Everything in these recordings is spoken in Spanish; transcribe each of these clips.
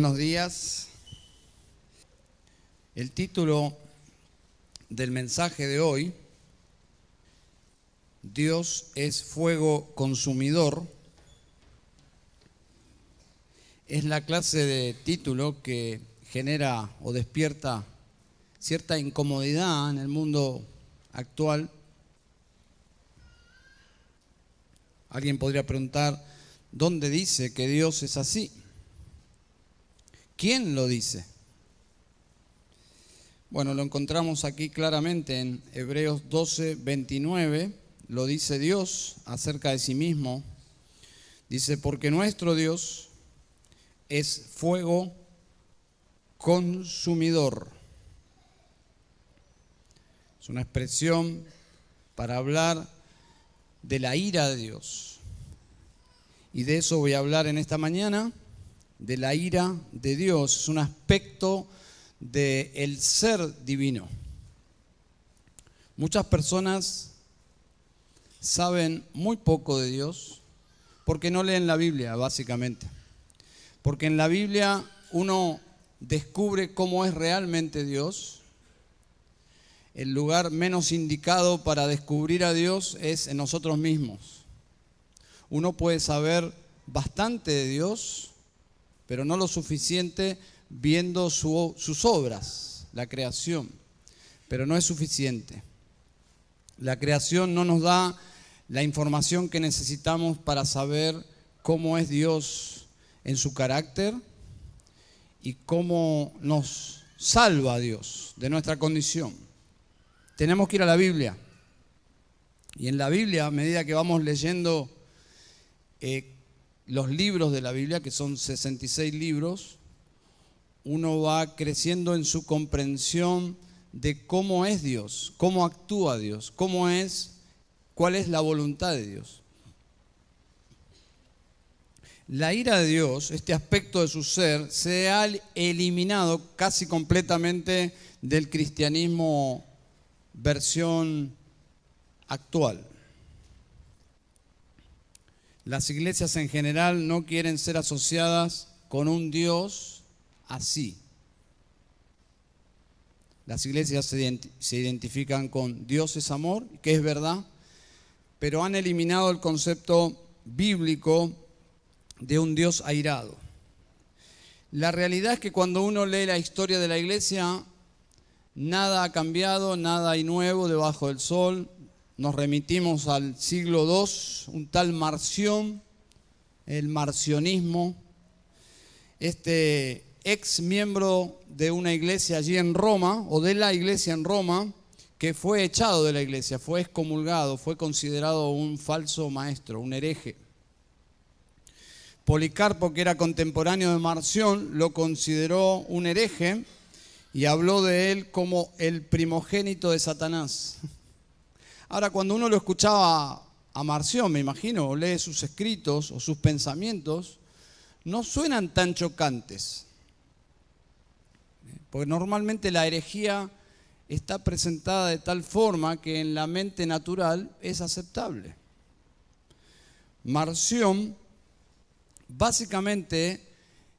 buenos días. El título del mensaje de hoy, Dios es fuego consumidor, es la clase de título que genera o despierta cierta incomodidad en el mundo actual. Alguien podría preguntar, ¿dónde dice que Dios es así? ¿Quién lo dice? Bueno, lo encontramos aquí claramente en Hebreos 12, 29. Lo dice Dios acerca de sí mismo. Dice, porque nuestro Dios es fuego consumidor. Es una expresión para hablar de la ira de Dios. Y de eso voy a hablar en esta mañana de la ira de Dios, es un aspecto del ser divino. Muchas personas saben muy poco de Dios porque no leen la Biblia, básicamente. Porque en la Biblia uno descubre cómo es realmente Dios. El lugar menos indicado para descubrir a Dios es en nosotros mismos. Uno puede saber bastante de Dios, pero no lo suficiente viendo sus obras, la creación. Pero no es suficiente. La creación no nos da la información que necesitamos para saber cómo es Dios en su carácter y cómo nos salva Dios de nuestra condición. Tenemos que ir a la Biblia. Y en la Biblia, a medida que vamos leyendo eh, los libros de la Biblia, que son 66 libros, uno va creciendo en su comprensión de cómo es Dios, cómo actúa Dios, cómo es, cuál es la voluntad de Dios. La ira de Dios, este aspecto de su ser, se ha eliminado casi completamente del cristianismo versión actual. Las iglesias en general no quieren ser asociadas con un Dios así. Las iglesias se identifican con Dios es amor, que es verdad, pero han eliminado el concepto bíblico de un Dios airado. La realidad es que cuando uno lee la historia de la iglesia, nada ha cambiado, nada hay nuevo debajo del sol, nos remitimos al siglo II, un tal Marción, el marcionismo, este ex miembro de una iglesia allí en Roma, o de la iglesia en Roma, que fue echado de la iglesia, fue excomulgado, fue considerado un falso maestro, un hereje. Policarpo, que era contemporáneo de Marción, lo consideró un hereje y habló de él como el primogénito de Satanás. Ahora, cuando uno lo escuchaba a Marción, me imagino, o lee sus escritos o sus pensamientos, no suenan tan chocantes. Porque normalmente la herejía está presentada de tal forma que en la mente natural es aceptable. Marción básicamente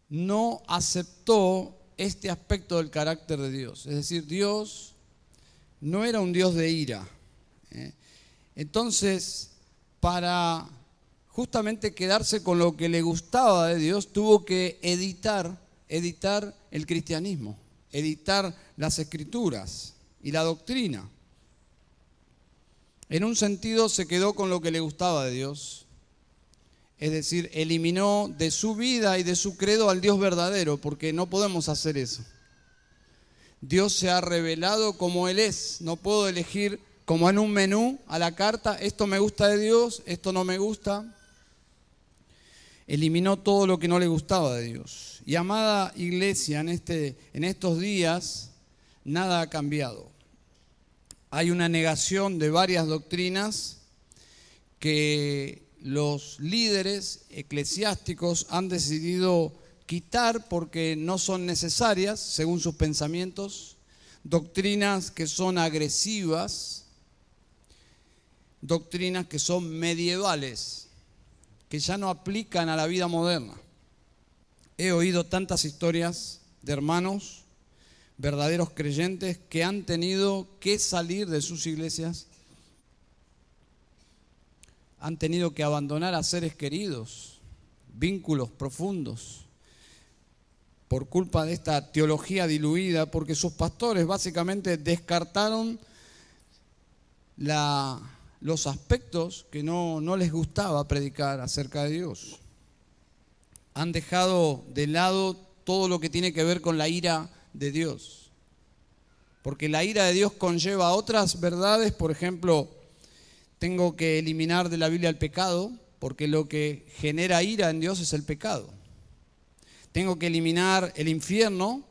no aceptó este aspecto del carácter de Dios. Es decir, Dios no era un Dios de ira. Entonces, para justamente quedarse con lo que le gustaba de Dios, tuvo que editar, editar el cristianismo, editar las escrituras y la doctrina. En un sentido se quedó con lo que le gustaba de Dios, es decir, eliminó de su vida y de su credo al Dios verdadero, porque no podemos hacer eso. Dios se ha revelado como Él es, no puedo elegir como en un menú a la carta, esto me gusta de Dios, esto no me gusta. Eliminó todo lo que no le gustaba de Dios. Y amada iglesia, en, este, en estos días nada ha cambiado. Hay una negación de varias doctrinas que los líderes eclesiásticos han decidido quitar porque no son necesarias, según sus pensamientos, doctrinas que son agresivas, doctrinas que son medievales, que ya no aplican a la vida moderna. he oído tantas historias de hermanos, verdaderos creyentes, que han tenido que salir de sus iglesias, han tenido que abandonar a seres queridos, vínculos profundos, por culpa de esta teología diluida, porque sus pastores básicamente descartaron los aspectos que no, no les gustaba predicar acerca de Dios. Han dejado de lado todo lo que tiene que ver con la ira de Dios. Porque la ira de Dios conlleva otras verdades, por ejemplo, tengo que eliminar de la Biblia el pecado, porque lo que genera ira en Dios es el pecado tengo que eliminar el infierno,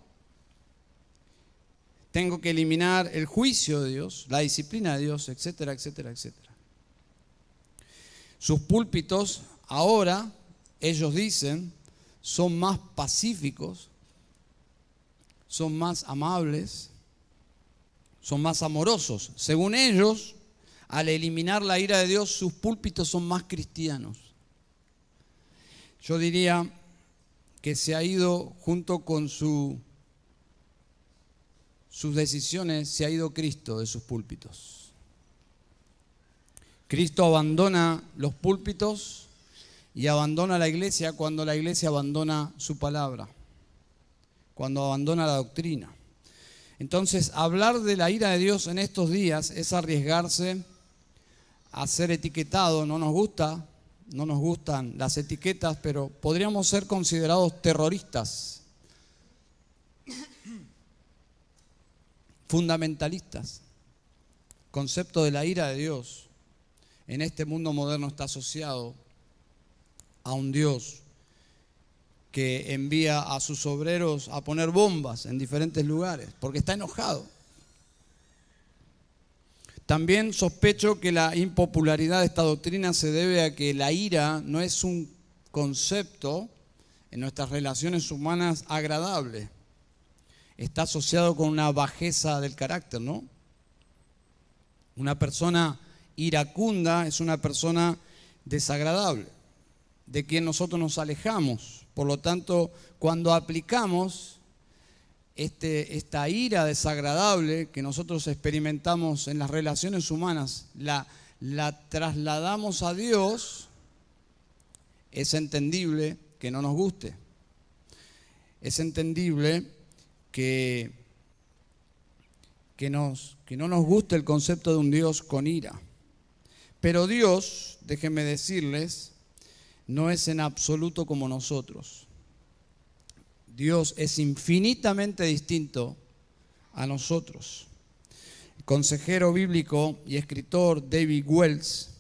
tengo que eliminar el juicio de Dios, la disciplina de Dios, etcétera, etcétera, etcétera. Sus púlpitos ahora, ellos dicen, son más pacíficos, son más amables, son más amorosos. Según ellos, al eliminar la ira de Dios, sus púlpitos son más cristianos. Yo diría, que se ha ido junto con su, sus decisiones, se ha ido Cristo de sus púlpitos. Cristo abandona los púlpitos y abandona la iglesia cuando la iglesia abandona su palabra, cuando abandona la doctrina. Entonces, hablar de la ira de Dios en estos días es arriesgarse a ser etiquetado, no nos gusta, no nos gustan las etiquetas, pero podríamos ser considerados terroristas, fundamentalistas. concepto de la ira de Dios en este mundo moderno está asociado a un Dios que envía a sus obreros a poner bombas en diferentes lugares, porque está enojado. También sospecho que la impopularidad de esta doctrina se debe a que la ira no es un concepto en nuestras relaciones humanas agradable. Está asociado con una bajeza del carácter, ¿no? Una persona iracunda es una persona desagradable, de quien nosotros nos alejamos. Por lo tanto, cuando aplicamos este, esta ira desagradable que nosotros experimentamos en las relaciones humanas, la, la trasladamos a Dios, es entendible que no nos guste. Es entendible que, que, nos, que no nos guste el concepto de un Dios con ira. Pero Dios, déjenme decirles, no es en absoluto como nosotros. Dios es infinitamente distinto a nosotros. El consejero bíblico y escritor David Wells,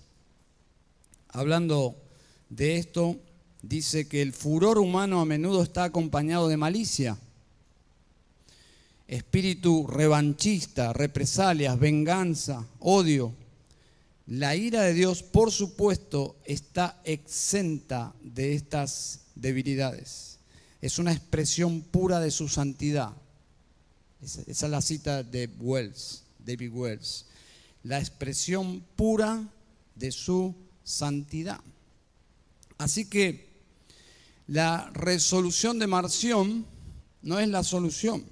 hablando de esto, dice que el furor humano a menudo está acompañado de malicia, espíritu revanchista, represalias, venganza, odio. La ira de Dios, por supuesto, está exenta de estas debilidades es una expresión pura de su santidad. Esa, es la cita de Wells, David Wells. La expresión pura de su santidad. Así que la resolución de Marción no es la solución.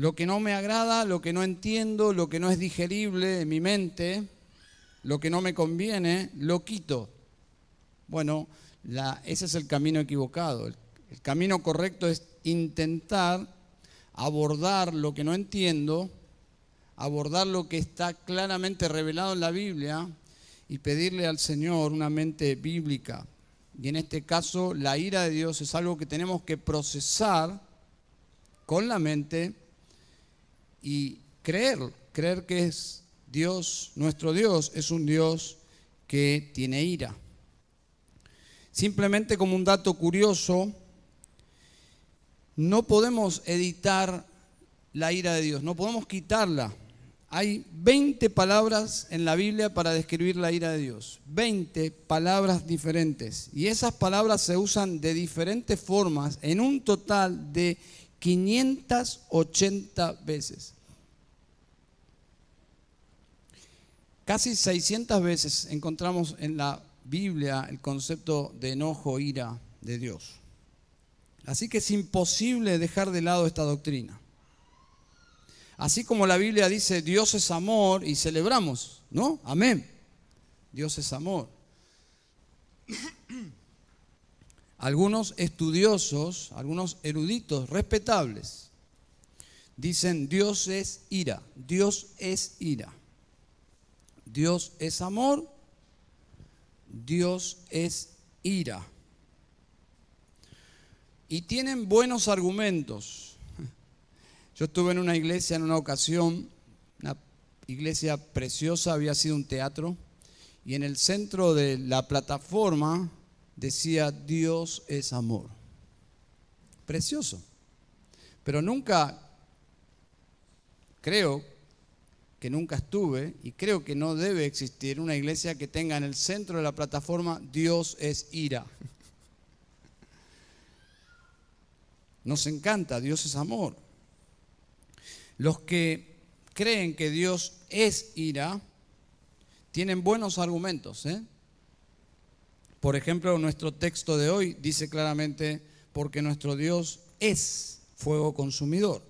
Lo que no me agrada, lo que no entiendo, lo que no es digerible en mi mente, lo que no me conviene, lo quito. Bueno, ese es el camino equivocado. El, camino correcto es intentar abordar lo que no entiendo, abordar lo que está claramente revelado en la Biblia y pedirle al Señor una mente bíblica. Y en este caso, la ira de Dios es algo que tenemos que procesar con la mente y creer, creer que es Dios, nuestro Dios es un Dios que tiene ira. Simplemente como un dato curioso, no podemos editar la ira de Dios, no podemos quitarla. Hay 20 palabras en la Biblia para describir la ira de Dios, 20 palabras diferentes. Y esas palabras se usan de diferentes formas en un total de 580 veces. Casi 600 veces encontramos en la Biblia el concepto de enojo, ira, de Dios. Así que es imposible dejar de lado esta doctrina. Así como la Biblia dice Dios es amor y celebramos, ¿no? Amén. Dios es amor. Algunos estudiosos, algunos eruditos respetables, dicen Dios es ira, Dios es ira. Dios es amor, Dios es ira. Y tienen buenos argumentos. Yo estuve en una iglesia en una ocasión, una iglesia preciosa, había sido un teatro, y en el centro de la plataforma decía, Dios es amor. Precioso. Pero nunca, creo que nunca estuve, y creo que no debe existir una iglesia que tenga en el centro de la plataforma, Dios es ira. Nos encanta, Dios es amor. Los que creen que Dios es ira, tienen buenos argumentos. ¿eh? Por ejemplo, nuestro texto de hoy dice claramente, porque nuestro Dios es fuego consumidor.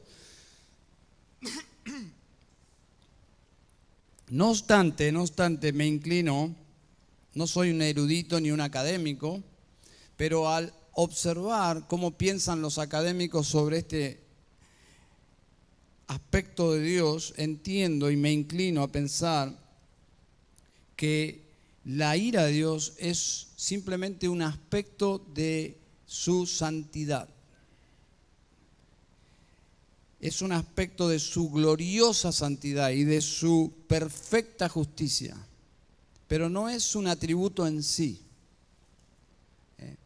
No obstante, no obstante, me inclino, no soy un erudito ni un académico, pero al observar cómo piensan los académicos sobre este aspecto de Dios, entiendo y me inclino a pensar que la ira de Dios es simplemente un aspecto de su santidad. Es un aspecto de su gloriosa santidad y de su perfecta justicia, pero no es un atributo en sí. ¿eh?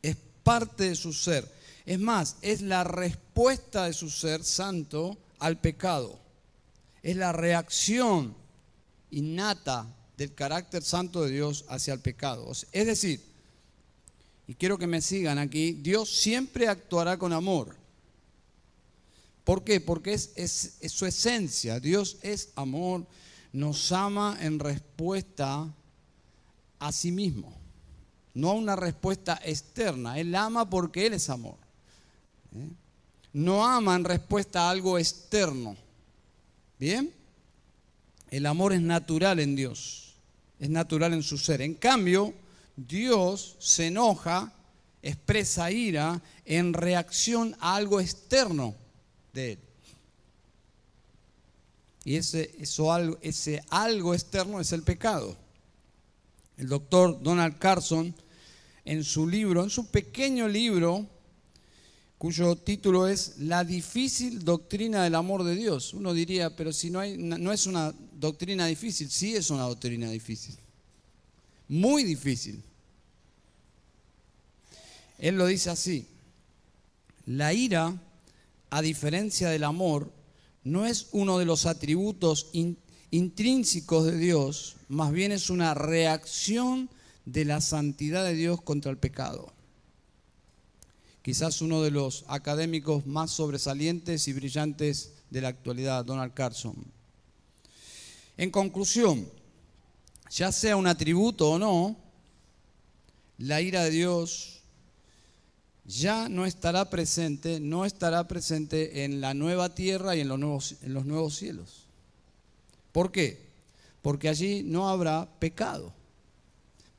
Es parte de su ser. Es más, es la respuesta de su ser santo al pecado. Es la reacción innata del carácter santo de Dios hacia el pecado. Es decir, y quiero que me sigan aquí, Dios siempre actuará con amor. ¿Por qué? Porque es, su esencia. Dios es amor, nos ama en respuesta a sí mismo, no a una respuesta externa. Él ama porque Él es amor. ¿eh? No ama en respuesta a algo externo. ¿Bien? El amor es natural en Dios es natural en su ser. En cambio, Dios se enoja, expresa ira en reacción a algo externo de él. Y ese, eso, ese algo externo es el pecado. El doctor Donald Carson, en su libro, en su pequeño libro, cuyo título es La difícil doctrina del amor de Dios. Uno diría, pero si no, hay, no es una doctrina difícil, sí es una doctrina difícil, muy difícil. Él lo dice así, la ira, a diferencia del amor, no es uno de los atributos intrínsecos de Dios, más bien es una reacción de la santidad de Dios contra el pecado quizás uno de los académicos más sobresalientes y brillantes de la actualidad, Donald Carson. En conclusión, ya sea un atributo o no, la ira de Dios ya no estará presente, no estará presente en la nueva tierra y en los nuevos, en los nuevos cielos. ¿Por qué? Porque allí no habrá pecado,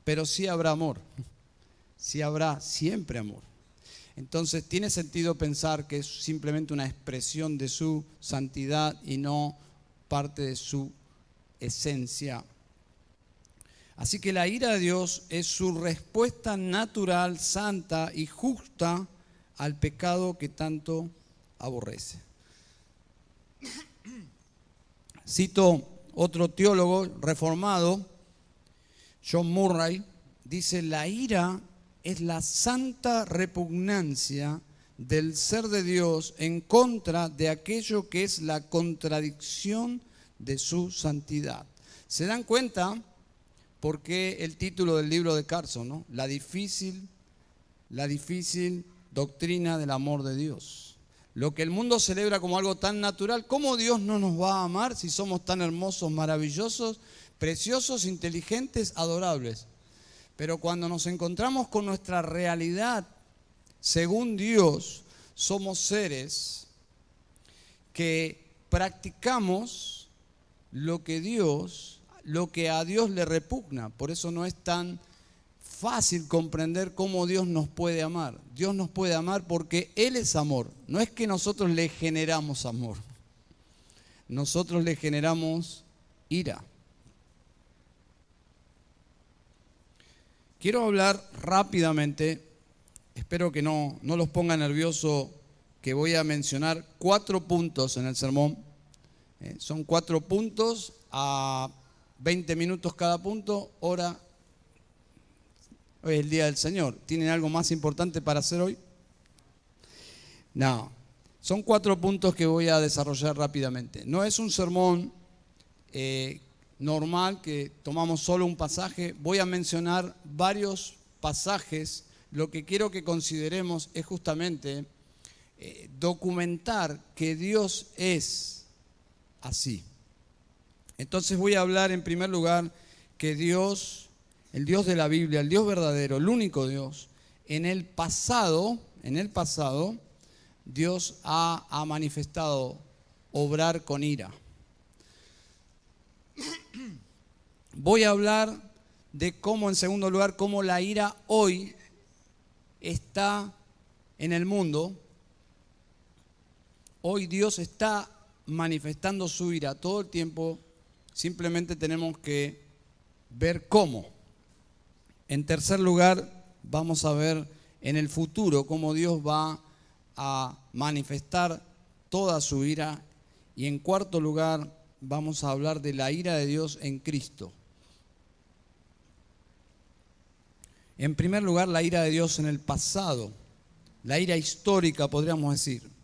pero sí habrá amor, sí habrá siempre amor. Entonces tiene sentido pensar que es simplemente una expresión de su santidad y no parte de su esencia. Así que la ira de Dios es su respuesta natural, santa y justa al pecado que tanto aborrece. Cito otro teólogo reformado, John Murray, dice, la ira es la santa repugnancia del ser de Dios en contra de aquello que es la contradicción de su santidad. ¿Se dan cuenta por qué el título del libro de Carson, ¿no? La difícil, la difícil doctrina del amor de Dios. Lo que el mundo celebra como algo tan natural, ¿cómo Dios no nos va a amar si somos tan hermosos, maravillosos, preciosos, inteligentes, adorables? Pero cuando nos encontramos con nuestra realidad, según Dios, somos seres que practicamos lo que Dios, lo que a Dios le repugna. Por eso no es tan fácil comprender cómo Dios nos puede amar. Dios nos puede amar porque Él es amor. No es que nosotros le generamos amor. Nosotros le generamos ira. Quiero hablar rápidamente, espero que no, no los ponga nervioso, que voy a mencionar cuatro puntos en el sermón. Eh, son cuatro puntos a 20 minutos cada punto, hora Hoy es el Día del Señor. ¿Tienen algo más importante para hacer hoy? No. Son cuatro puntos que voy a desarrollar rápidamente. No es un sermón eh, normal que tomamos solo un pasaje. Voy a mencionar varios pasajes. Lo que quiero que consideremos es justamente eh, documentar que Dios es así. Entonces voy a hablar en primer lugar que Dios el Dios de la Biblia, el Dios verdadero, el único Dios, en el pasado, en el pasado, Dios ha, ha manifestado obrar con ira. Voy a hablar de cómo, en segundo lugar, cómo la ira hoy está en el mundo. Hoy Dios está manifestando su ira todo el tiempo. Simplemente tenemos que ver cómo. En tercer lugar, vamos a ver en el futuro cómo Dios va a manifestar toda su ira. Y en cuarto lugar, vamos a hablar de la ira de Dios en Cristo. En primer lugar, la ira de Dios en el pasado, la ira histórica, podríamos decir.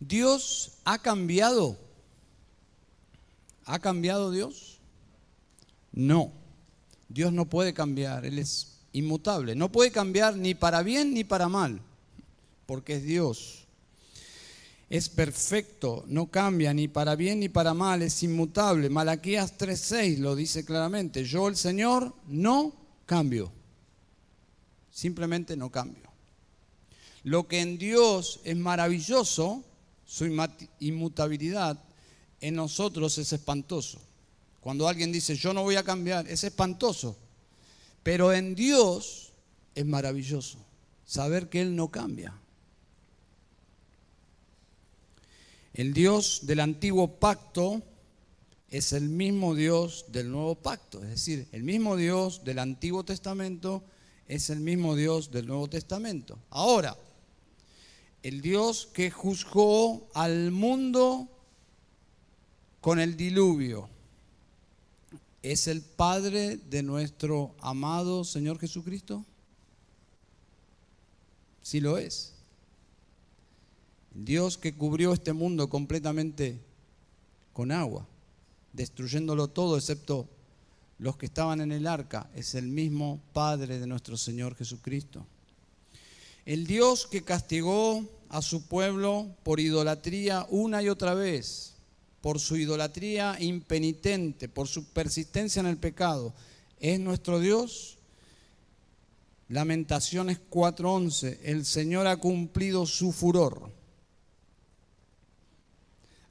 Dios ha cambiado. ¿Ha cambiado Dios? No. Dios no puede cambiar, Él es inmutable. No puede cambiar ni para bien ni para mal, porque es Dios. Es perfecto, no cambia ni para bien ni para mal, es inmutable. Malaquías 3:6 lo dice claramente. Yo el Señor no cambio. Simplemente no cambio. Lo que en Dios es maravilloso, su inmutabilidad, en nosotros es espantoso. Cuando alguien dice, yo no voy a cambiar, es espantoso. Pero en Dios es maravilloso saber que Él no cambia. El Dios del antiguo pacto es el mismo Dios del nuevo pacto. Es decir, el mismo Dios del Antiguo Testamento es el mismo Dios del Nuevo Testamento. Ahora, el Dios que juzgó al mundo con el diluvio ¿Es el Padre de nuestro amado Señor Jesucristo? Sí lo es. Dios que cubrió este mundo completamente con agua, destruyéndolo todo excepto los que estaban en el arca, es el mismo Padre de nuestro Señor Jesucristo. El Dios que castigó a su pueblo por idolatría una y otra vez, por su idolatría impenitente, por su persistencia en el pecado, es nuestro Dios. Lamentaciones 4:11, el Señor ha cumplido su furor,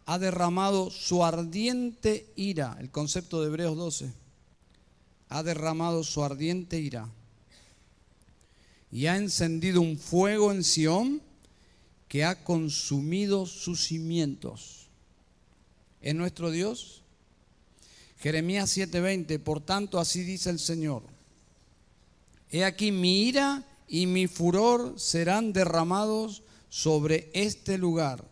ha derramado su ardiente ira, el concepto de Hebreos 12, ha derramado su ardiente ira y ha encendido un fuego en Sión que ha consumido sus cimientos es nuestro Dios. Jeremías 7:20, por tanto así dice el Señor. He aquí mi ira y mi furor serán derramados sobre este lugar,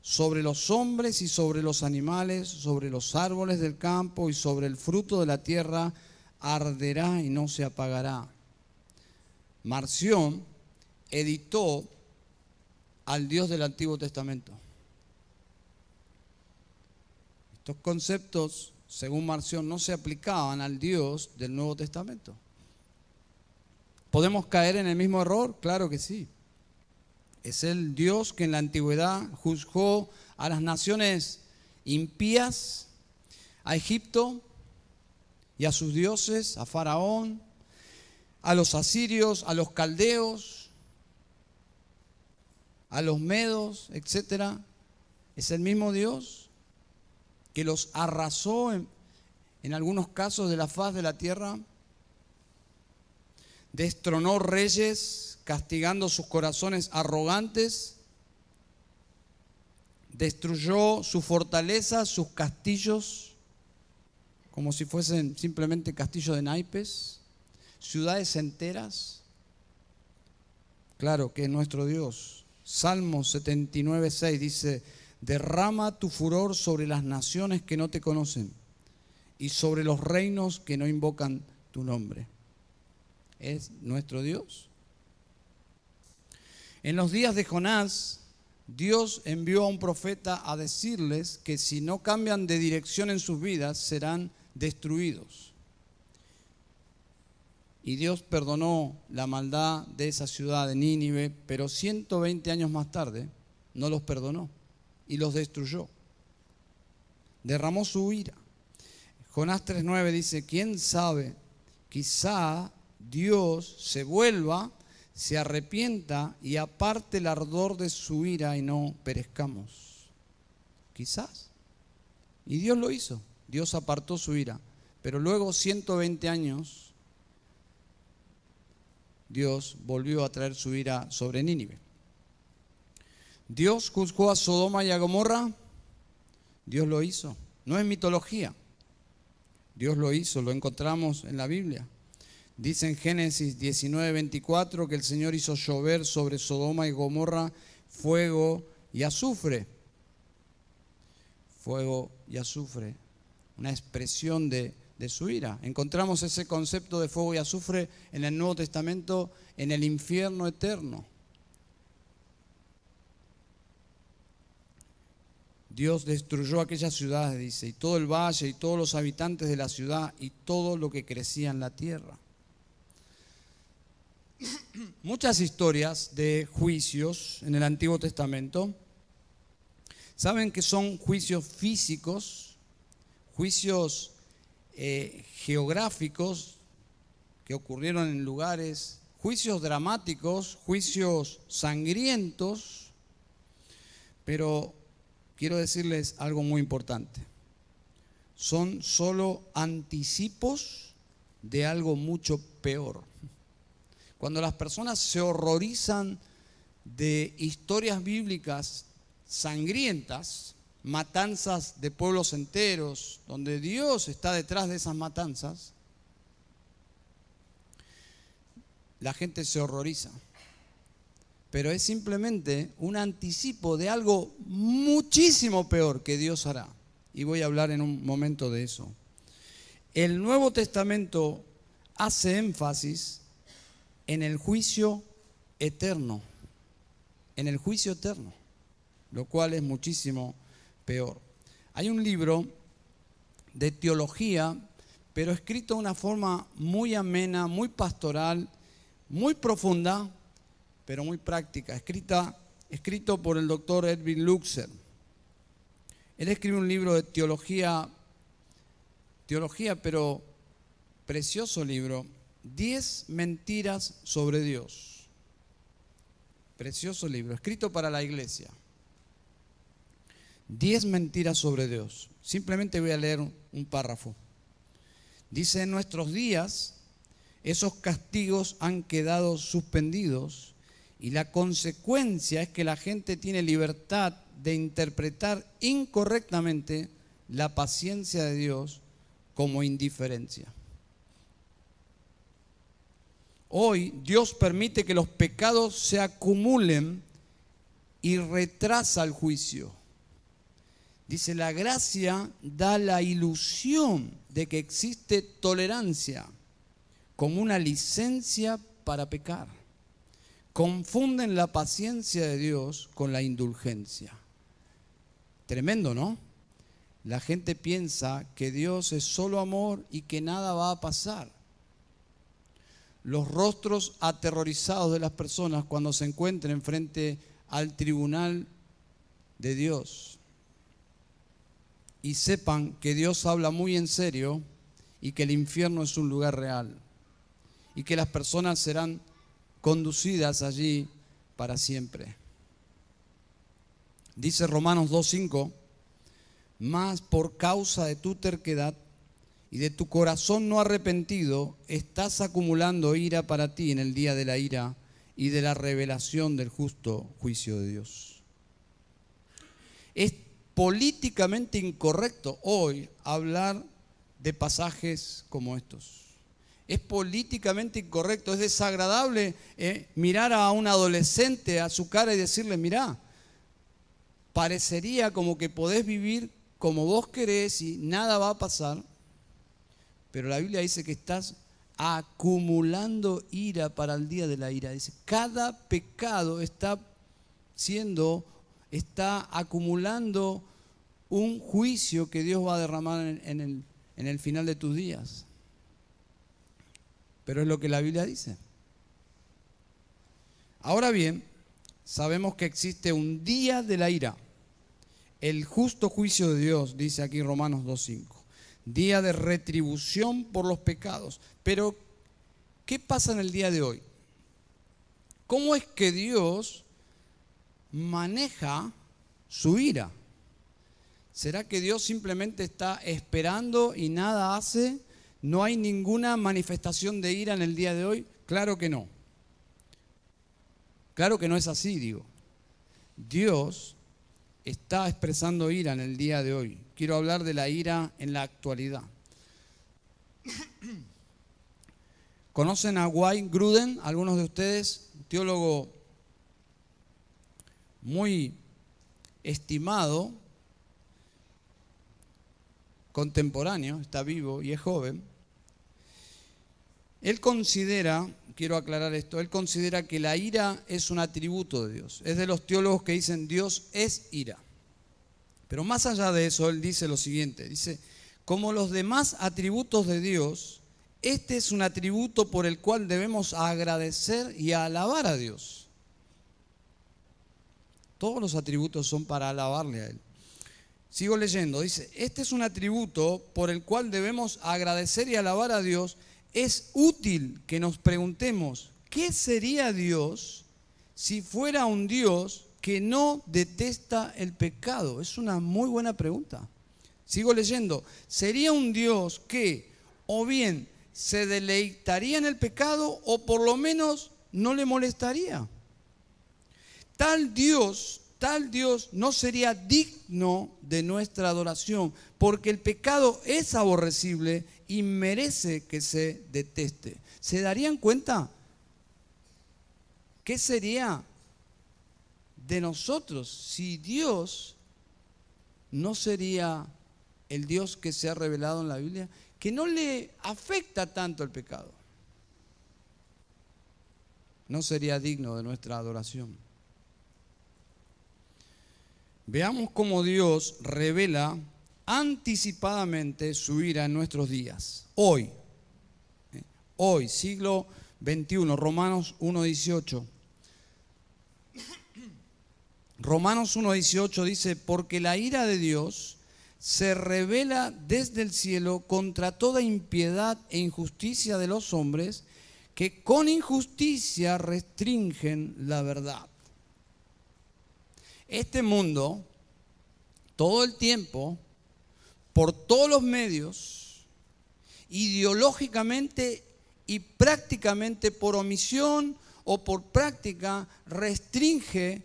sobre los hombres y sobre los animales, sobre los árboles del campo y sobre el fruto de la tierra, arderá y no se apagará. Marción editó al Dios del Antiguo Testamento. Estos conceptos, según Marción, no se aplicaban al Dios del Nuevo Testamento. ¿Podemos caer en el mismo error? Claro que sí. Es el Dios que en la antigüedad juzgó a las naciones impías, a Egipto y a sus dioses, a Faraón, a los asirios, a los caldeos, a los medos, etc. Es el mismo Dios que los arrasó en, en algunos casos de la faz de la tierra, destronó reyes castigando sus corazones arrogantes, destruyó su fortaleza, sus castillos, como si fuesen simplemente castillos de naipes, ciudades enteras. Claro que es nuestro Dios. Salmo 79, 6 dice, derrama tu furor sobre las naciones que no te conocen y sobre los reinos que no invocan tu nombre. Es nuestro Dios. En los días de Jonás, Dios envió a un profeta a decirles que si no cambian de dirección en sus vidas, serán destruidos. Y Dios perdonó la maldad de esa ciudad de Nínive, pero 120 años más tarde no los perdonó y los destruyó. Derramó su ira. Jonás 3.9 dice, ¿quién sabe? Quizá Dios se vuelva, se arrepienta y aparte el ardor de su ira y no perezcamos. Quizás. Y Dios lo hizo. Dios apartó su ira. Pero luego, 120 años, Dios volvió a traer su ira sobre Nínive. Dios juzgó a Sodoma y a Gomorra. Dios lo hizo. No es mitología. Dios lo hizo, lo encontramos en la Biblia. Dice en Génesis 19, 24 que el Señor hizo llover sobre Sodoma y Gomorra fuego y azufre. Fuego y azufre, una expresión de, de su ira. Encontramos ese concepto de fuego y azufre en el Nuevo Testamento, en el infierno eterno. Dios destruyó aquellas ciudades, dice, y todo el valle y todos los habitantes de la ciudad y todo lo que crecía en la tierra. Muchas historias de juicios en el Antiguo Testamento. Saben que son juicios físicos, juicios eh, geográficos que ocurrieron en lugares, juicios dramáticos, juicios sangrientos, pero quiero decirles algo muy importante. Son solo anticipos de algo mucho peor. Cuando las personas se horrorizan de historias bíblicas sangrientas, matanzas de pueblos enteros, donde Dios está detrás de esas matanzas, la gente se horroriza pero es simplemente un anticipo de algo muchísimo peor que Dios hará. Y voy a hablar en un momento de eso. El Nuevo Testamento hace énfasis en el juicio eterno, en el juicio eterno, lo cual es muchísimo peor. Hay un libro de teología, pero escrito de una forma muy amena, muy pastoral, muy profunda, pero muy práctica, escrita, escrito por el doctor Edwin Luxer. Él escribe un libro de teología, teología, pero precioso libro, Diez mentiras sobre Dios. Precioso libro, escrito para la iglesia. Diez mentiras sobre Dios. Simplemente voy a leer un párrafo. Dice, en nuestros días esos castigos han quedado suspendidos y la consecuencia es que la gente tiene libertad de interpretar incorrectamente la paciencia de Dios como indiferencia. Hoy Dios permite que los pecados se acumulen y retrasa el juicio. Dice, la gracia da la ilusión de que existe tolerancia como una licencia para pecar confunden la paciencia de Dios con la indulgencia. Tremendo, ¿no? La gente piensa que Dios es solo amor y que nada va a pasar. Los rostros aterrorizados de las personas cuando se encuentren frente al tribunal de Dios y sepan que Dios habla muy en serio y que el infierno es un lugar real y que las personas serán conducidas allí para siempre. Dice Romanos 2.5, más por causa de tu terquedad y de tu corazón no arrepentido, estás acumulando ira para ti en el día de la ira y de la revelación del justo juicio de Dios. Es políticamente incorrecto hoy hablar de pasajes como estos. Es políticamente incorrecto, es desagradable eh, mirar a un adolescente a su cara y decirle, mirá, parecería como que podés vivir como vos querés y nada va a pasar, pero la Biblia dice que estás acumulando ira para el día de la ira. Dice, cada pecado está siendo, está acumulando un juicio que Dios va a derramar en, el, en el final de tus días. Pero es lo que la Biblia dice. Ahora bien, sabemos que existe un día de la ira. El justo juicio de Dios, dice aquí Romanos 2.5. Día de retribución por los pecados. Pero, ¿qué pasa en el día de hoy? ¿Cómo es que Dios maneja su ira? ¿Será que Dios simplemente está esperando y nada hace? ¿No hay ninguna manifestación de ira en el día de hoy? Claro que no. Claro que no es así, digo. Dios está expresando ira en el día de hoy. Quiero hablar de la ira en la actualidad. ¿Conocen a Wayne Gruden? Algunos de ustedes, teólogo muy estimado, contemporáneo, está vivo y es joven. Él considera, quiero aclarar esto, él considera que la ira es un atributo de Dios. Es de los teólogos que dicen Dios es ira. Pero más allá de eso, él dice lo siguiente, dice, como los demás atributos de Dios, este es un atributo por el cual debemos agradecer y alabar a Dios. Todos los atributos son para alabarle a Él. Sigo leyendo, dice, este es un atributo por el cual debemos agradecer y alabar a Dios es útil que nos preguntemos, ¿qué sería Dios si fuera un Dios que no detesta el pecado? Es una muy buena pregunta. Sigo leyendo, sería un Dios que o bien se deleitaría en el pecado o por lo menos no le molestaría. Tal Dios, tal Dios no sería digno de nuestra adoración, porque el pecado es aborrecible y merece que se deteste. ¿Se darían cuenta? ¿Qué sería de nosotros si Dios no sería el Dios que se ha revelado en la Biblia? Que no le afecta tanto el pecado. No sería digno de nuestra adoración. Veamos cómo Dios revela anticipadamente su ira en nuestros días. Hoy, ¿eh? hoy, siglo XXI, Romanos 1.18. Romanos 1.18 dice, porque la ira de Dios se revela desde el cielo contra toda impiedad e injusticia de los hombres que con injusticia restringen la verdad. Este mundo, todo el tiempo, por todos los medios, ideológicamente y prácticamente por omisión o por práctica, restringe,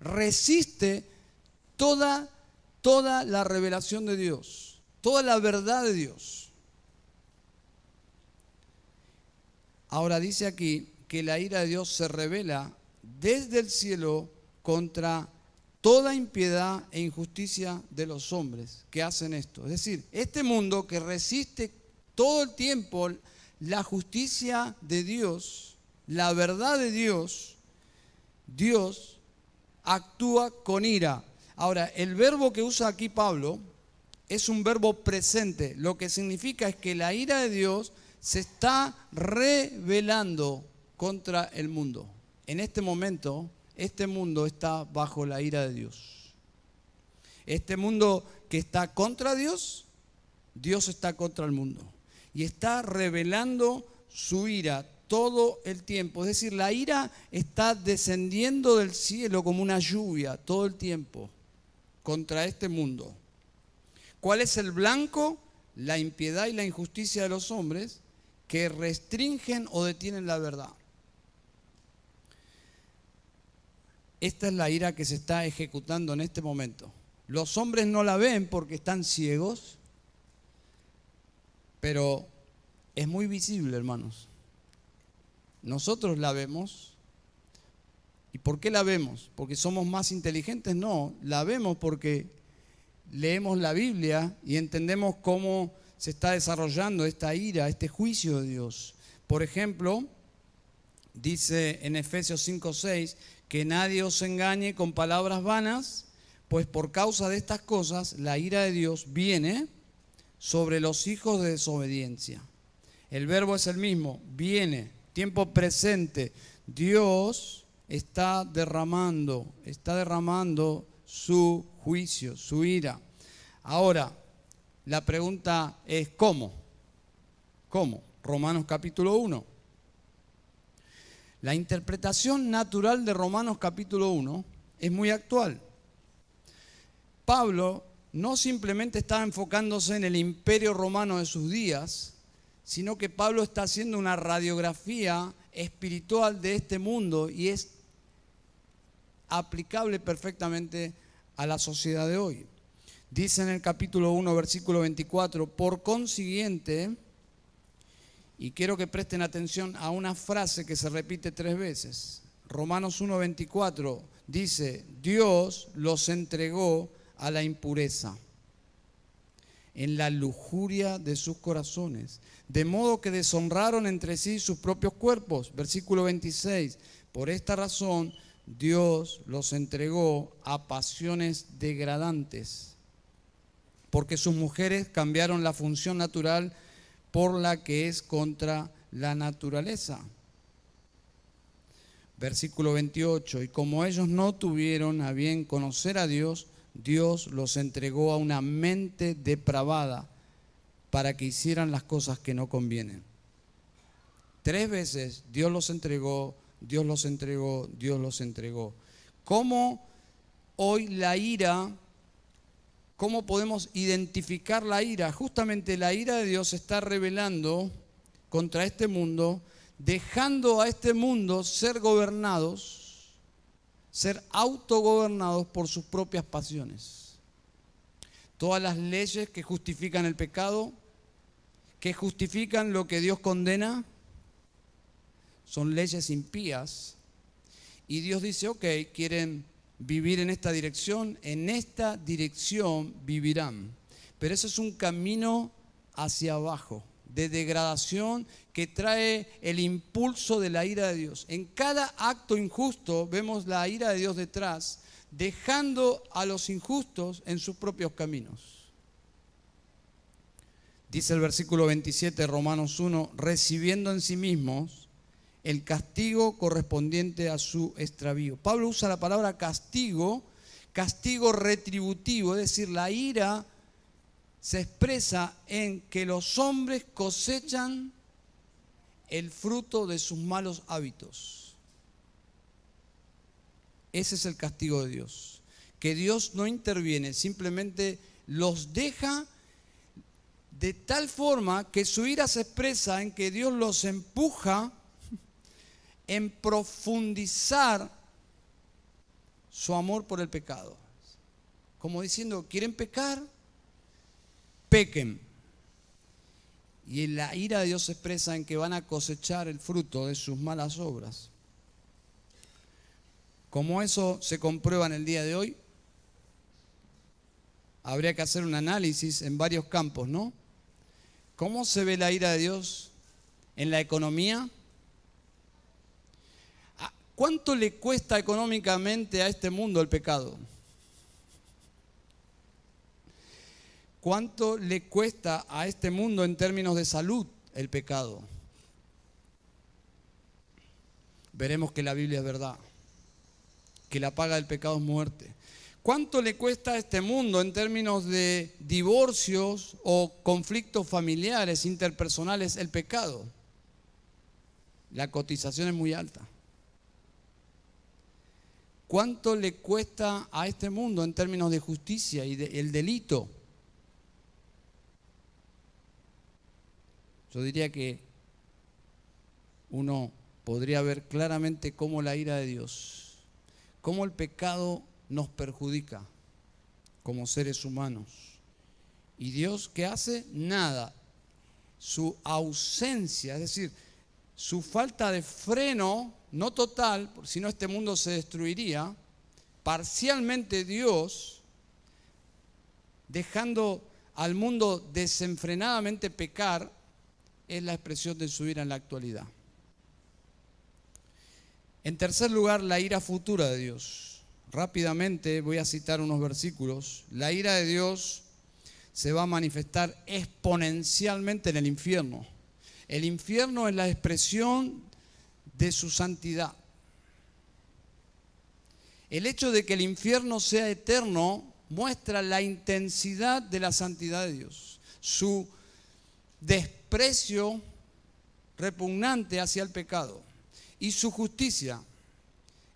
resiste toda, toda la revelación de Dios, toda la verdad de Dios. Ahora dice aquí que la ira de Dios se revela desde el cielo contra toda impiedad e injusticia de los hombres que hacen esto. Es decir, este mundo que resiste todo el tiempo la justicia de Dios, la verdad de Dios, Dios actúa con ira. Ahora, el verbo que usa aquí Pablo es un verbo presente. Lo que significa es que la ira de Dios se está revelando contra el mundo. En este momento, este mundo está bajo la ira de Dios. Este mundo que está contra Dios, Dios está contra el mundo. Y está revelando su ira todo el tiempo. Es decir, la ira está descendiendo del cielo como una lluvia todo el tiempo contra este mundo. ¿Cuál es el blanco? La impiedad y la injusticia de los hombres que restringen o detienen la verdad. Esta es la ira que se está ejecutando en este momento. Los hombres no la ven porque están ciegos, pero es muy visible, hermanos. Nosotros la vemos. ¿Y por qué la vemos? ¿Porque somos más inteligentes? No, la vemos porque leemos la Biblia y entendemos cómo se está desarrollando esta ira, este juicio de Dios. Por ejemplo, dice en Efesios 5:6 que nadie os engañe con palabras vanas, pues por causa de estas cosas la ira de Dios viene sobre los hijos de desobediencia. El verbo es el mismo, viene, tiempo presente. Dios está derramando, está derramando su juicio, su ira. Ahora, la pregunta es ¿cómo? ¿Cómo? Romanos capítulo 1. La interpretación natural de Romanos capítulo 1 es muy actual. Pablo no simplemente estaba enfocándose en el imperio romano de sus días, sino que Pablo está haciendo una radiografía espiritual de este mundo y es aplicable perfectamente a la sociedad de hoy. Dice en el capítulo 1, versículo 24, por consiguiente, y quiero que presten atención a una frase que se repite tres veces. Romanos 1, 24 dice, Dios los entregó a la impureza en la lujuria de sus corazones, de modo que deshonraron entre sí sus propios cuerpos. Versículo 26, por esta razón Dios los entregó a pasiones degradantes porque sus mujeres cambiaron la función natural por la que es contra la naturaleza. Versículo 28, y como ellos no tuvieron a bien conocer a Dios, Dios los entregó a una mente depravada para que hicieran las cosas que no convienen. Tres veces Dios los entregó, Dios los entregó, Dios los entregó. ¿Cómo hoy la ira ¿Cómo podemos identificar la ira? Justamente la ira de Dios se está revelando contra este mundo, dejando a este mundo ser gobernados, ser autogobernados por sus propias pasiones. Todas las leyes que justifican el pecado, que justifican lo que Dios condena, son leyes impías. Y Dios dice, ok, quieren vivir en esta dirección, en esta dirección vivirán. Pero ese es un camino hacia abajo, de degradación que trae el impulso de la ira de Dios. En cada acto injusto vemos la ira de Dios detrás, dejando a los injustos en sus propios caminos. Dice el versículo 27 de Romanos 1, recibiendo en sí mismos el castigo correspondiente a su extravío. Pablo usa la palabra castigo, castigo retributivo, es decir, la ira se expresa en que los hombres cosechan el fruto de sus malos hábitos. Ese es el castigo de Dios. Que Dios no interviene, simplemente los deja de tal forma que su ira se expresa en que Dios los empuja en profundizar su amor por el pecado. Como diciendo, ¿quieren pecar? Pequen. Y la ira de Dios se expresa en que van a cosechar el fruto de sus malas obras. Como eso se comprueba en el día de hoy, habría que hacer un análisis en varios campos, ¿no? ¿Cómo se ve la ira de Dios en la economía? ¿Cuánto le cuesta económicamente a este mundo el pecado? ¿Cuánto le cuesta a este mundo en términos de salud el pecado? Veremos que la Biblia es verdad, que la paga del pecado es muerte. ¿Cuánto le cuesta a este mundo en términos de divorcios o conflictos familiares, interpersonales, el pecado? la cotización es muy alta. ¿Cuánto le cuesta a este mundo en términos de justicia y del delito? Yo diría que uno podría ver claramente cómo la ira de Dios, cómo el pecado nos perjudica como seres humanos. Y Dios, ¿qué hace? Nada. Su ausencia, es decir, su falta de freno, no total, si no este mundo se destruiría, parcialmente Dios, dejando al mundo desenfrenadamente pecar, es la expresión de su ira en la actualidad. En tercer lugar, la ira futura de Dios. Rápidamente voy a citar unos versículos. La ira de Dios se va a manifestar exponencialmente en el infierno. El infierno es la expresión de su santidad. El hecho de que el infierno sea eterno muestra la intensidad de la santidad de Dios, su desprecio repugnante hacia el pecado y su justicia.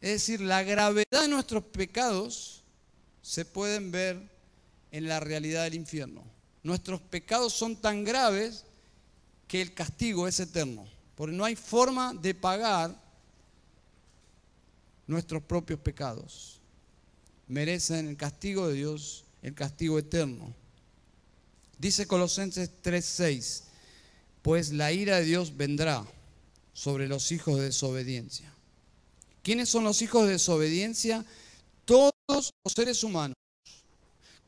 Es decir, la gravedad de nuestros pecados se pueden ver en la realidad del infierno. Nuestros pecados son tan graves que el castigo es eterno, porque no hay forma de pagar nuestros propios pecados. Merecen el castigo de Dios, el castigo eterno. Dice Colosenses 3:6, pues la ira de Dios vendrá sobre los hijos de desobediencia. ¿Quiénes son los hijos de desobediencia? Todos los seres humanos.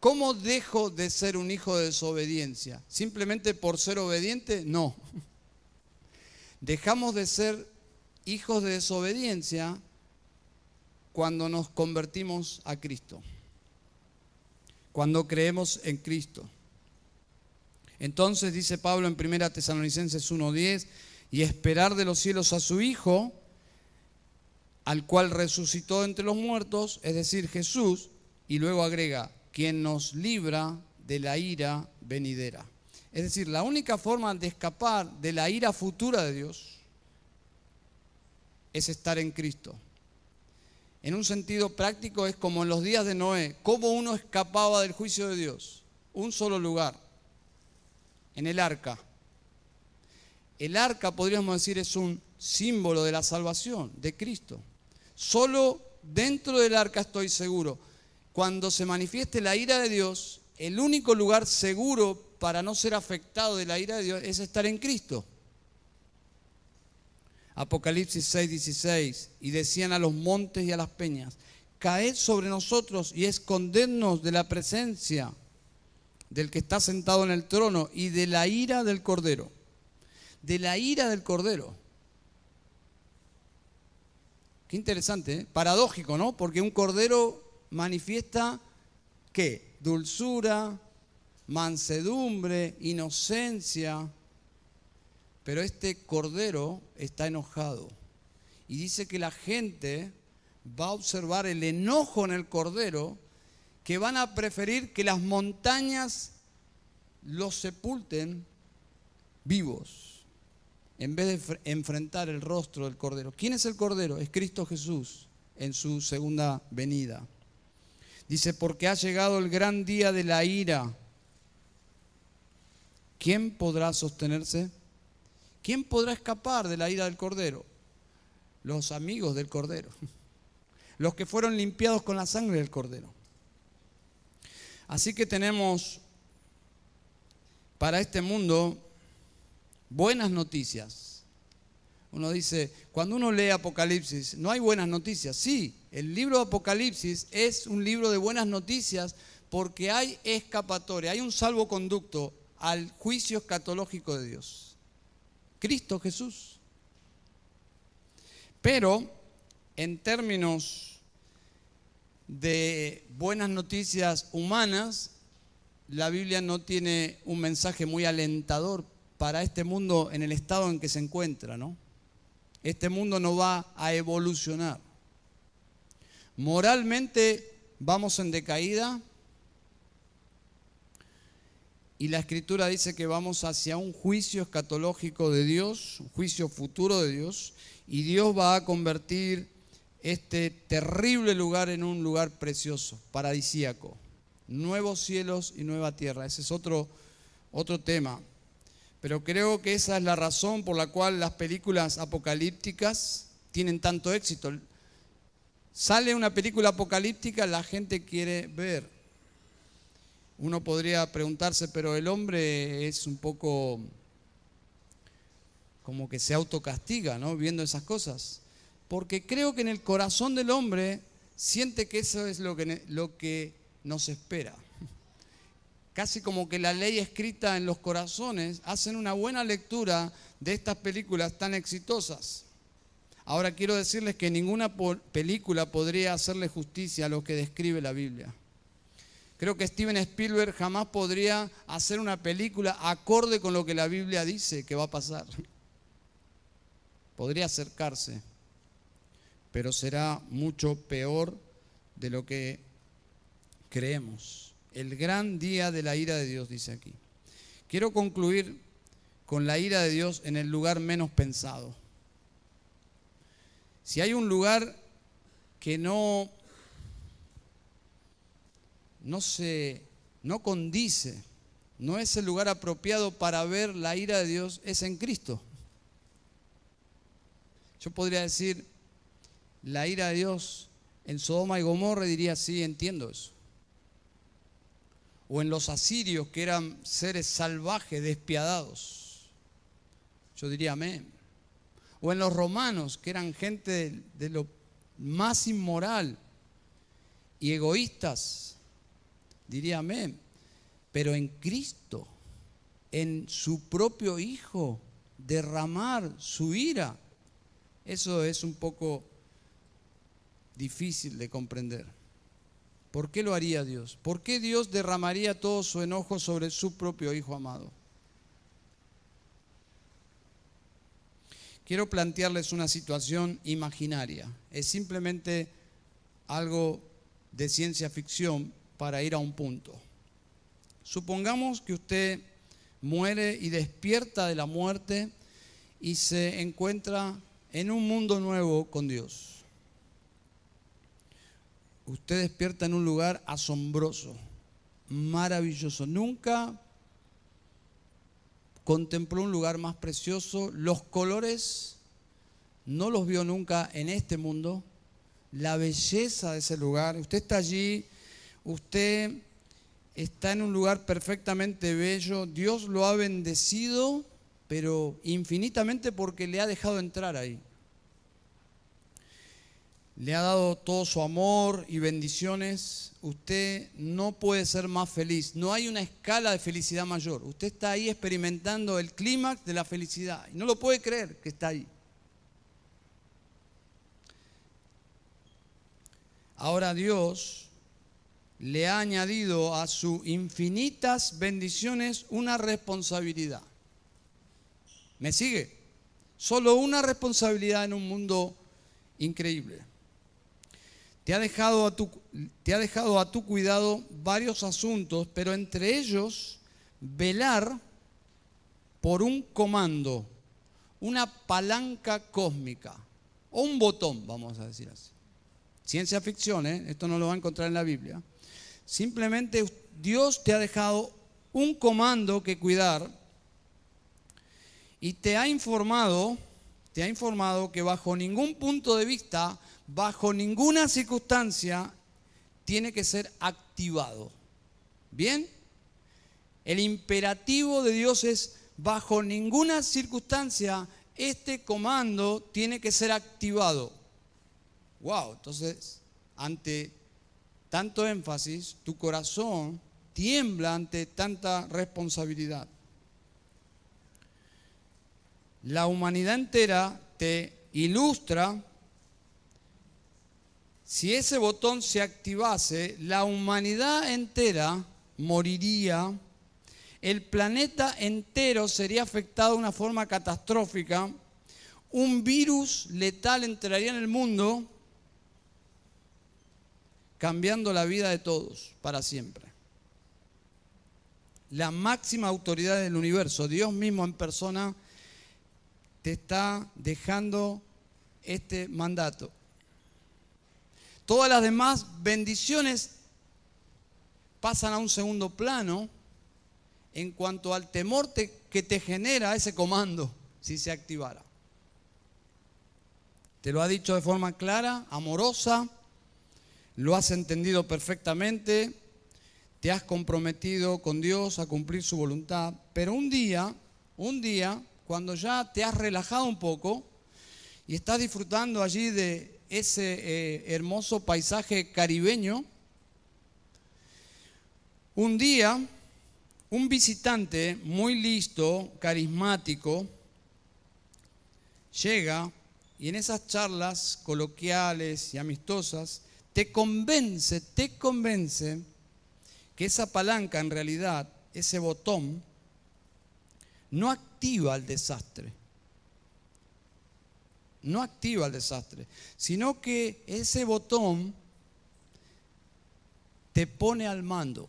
¿Cómo dejo de ser un hijo de desobediencia? ¿Simplemente por ser obediente? No. Dejamos de ser hijos de desobediencia cuando nos convertimos a Cristo, cuando creemos en Cristo. Entonces dice Pablo en 1 Tesalonicenses 1:10, y esperar de los cielos a su Hijo, al cual resucitó entre los muertos, es decir, Jesús, y luego agrega, quien nos libra de la ira venidera. Es decir, la única forma de escapar de la ira futura de Dios es estar en Cristo. En un sentido práctico es como en los días de Noé, cómo uno escapaba del juicio de Dios. Un solo lugar, en el arca. El arca, podríamos decir, es un símbolo de la salvación de Cristo. Solo dentro del arca estoy seguro cuando se manifieste la ira de Dios, el único lugar seguro para no ser afectado de la ira de Dios es estar en Cristo. Apocalipsis 6:16, y decían a los montes y a las peñas, caed sobre nosotros y escondernos de la presencia del que está sentado en el trono y de la ira del Cordero. De la ira del Cordero. Qué interesante, ¿eh? paradójico, ¿no? Porque un Cordero manifiesta qué? Dulzura, mansedumbre, inocencia. Pero este cordero está enojado. Y dice que la gente va a observar el enojo en el cordero, que van a preferir que las montañas los sepulten vivos, en vez de enfrentar el rostro del cordero. ¿Quién es el cordero? Es Cristo Jesús en su segunda venida. Dice, porque ha llegado el gran día de la ira. ¿Quién podrá sostenerse? ¿Quién podrá escapar de la ira del Cordero? Los amigos del Cordero. Los que fueron limpiados con la sangre del Cordero. Así que tenemos para este mundo buenas noticias. Uno dice, cuando uno lee Apocalipsis, no hay buenas noticias. Sí, el libro de Apocalipsis es un libro de buenas noticias porque hay escapatoria, hay un salvoconducto al juicio escatológico de Dios. Cristo Jesús. Pero en términos de buenas noticias humanas, la Biblia no tiene un mensaje muy alentador para este mundo en el estado en que se encuentra, ¿no? Este mundo no va a evolucionar. Moralmente vamos en decaída y la escritura dice que vamos hacia un juicio escatológico de Dios, un juicio futuro de Dios, y Dios va a convertir este terrible lugar en un lugar precioso, paradisíaco. Nuevos cielos y nueva tierra. Ese es otro, otro tema. Pero creo que esa es la razón por la cual las películas apocalípticas tienen tanto éxito. Sale una película apocalíptica, la gente quiere ver. Uno podría preguntarse, pero el hombre es un poco como que se autocastiga, ¿no? Viendo esas cosas. Porque creo que en el corazón del hombre siente que eso es lo que, lo que nos espera. Casi como que la ley escrita en los corazones hacen una buena lectura de estas películas tan exitosas. Ahora quiero decirles que ninguna película podría hacerle justicia a lo que describe la Biblia. Creo que Steven Spielberg jamás podría hacer una película acorde con lo que la Biblia dice que va a pasar. Podría acercarse, pero será mucho peor de lo que creemos. El gran día de la ira de Dios, dice aquí. Quiero concluir con la ira de Dios en el lugar menos pensado. Si hay un lugar que no no se no condice, no es el lugar apropiado para ver la ira de Dios, es en Cristo. Yo podría decir, la ira de Dios en Sodoma y Gomorra diría, sí, entiendo eso. O en los asirios, que eran seres salvajes, despiadados. Yo diría, amén. O en los romanos, que eran gente de, de lo más inmoral y egoístas diría amén. Pero en Cristo, en su propio Hijo, derramar su ira, eso es un poco difícil de comprender. ¿Por qué lo haría Dios? ¿Por qué Dios derramaría todo su enojo sobre su propio Hijo amado? Quiero plantearles una situación imaginaria. Es simplemente algo de ciencia ficción, para ir a un punto. Supongamos que usted muere y despierta de la muerte y se encuentra en un mundo nuevo con Dios. Usted despierta en un lugar asombroso, maravilloso. Nunca contempló un lugar más precioso. Los colores no los vio nunca en este mundo. La belleza de ese lugar. Usted está allí usted está en un lugar perfectamente bello, Dios lo ha bendecido, pero infinitamente porque le ha dejado entrar ahí. Le ha dado todo su amor y bendiciones. Usted no puede ser más feliz. No hay una escala de felicidad mayor. Usted está ahí experimentando el clímax de la felicidad. Y no lo puede creer que está ahí. Ahora Dios le ha añadido a sus infinitas bendiciones una responsabilidad. ¿Me sigue? Solo una responsabilidad en un mundo increíble. Te ha dejado a tu, te ha dejado a tu cuidado varios asuntos, pero entre ellos velar por un comando, una palanca cósmica o un botón, vamos a decir así. Ciencia ficción, ¿eh? esto no lo va a encontrar en la Biblia. Simplemente Dios te ha dejado un comando que cuidar y te ha informado, te ha informado que bajo ningún punto de vista, bajo ninguna circunstancia, tiene que ser activado. ¿Bien? El imperativo de Dios es, bajo ninguna circunstancia, este comando tiene que ser activado. Wow, entonces, ante tanto énfasis, tu corazón tiembla ante tanta responsabilidad. La humanidad entera te ilustra, si ese botón se activase, la humanidad entera moriría, el planeta entero sería afectado de una forma catastrófica, un virus letal entraría en el mundo cambiando la vida de todos para siempre. la máxima autoridad del universo, Dios mismo en persona, te está dejando este mandato. Todas las demás bendiciones pasan a un segundo plano en cuanto al temor que te genera ese comando si se activara. Te lo ha dicho de forma clara, amorosa, lo has entendido perfectamente, te has comprometido con Dios a cumplir su voluntad, pero un día, un día, cuando ya te has relajado un poco y estás disfrutando allí de ese eh, hermoso paisaje caribeño, un día un visitante muy listo, carismático, llega y en esas charlas coloquiales y amistosas te convence, te convence que esa palanca en realidad, ese botón, no activa el desastre. No activa el desastre, sino que ese botón te pone al mando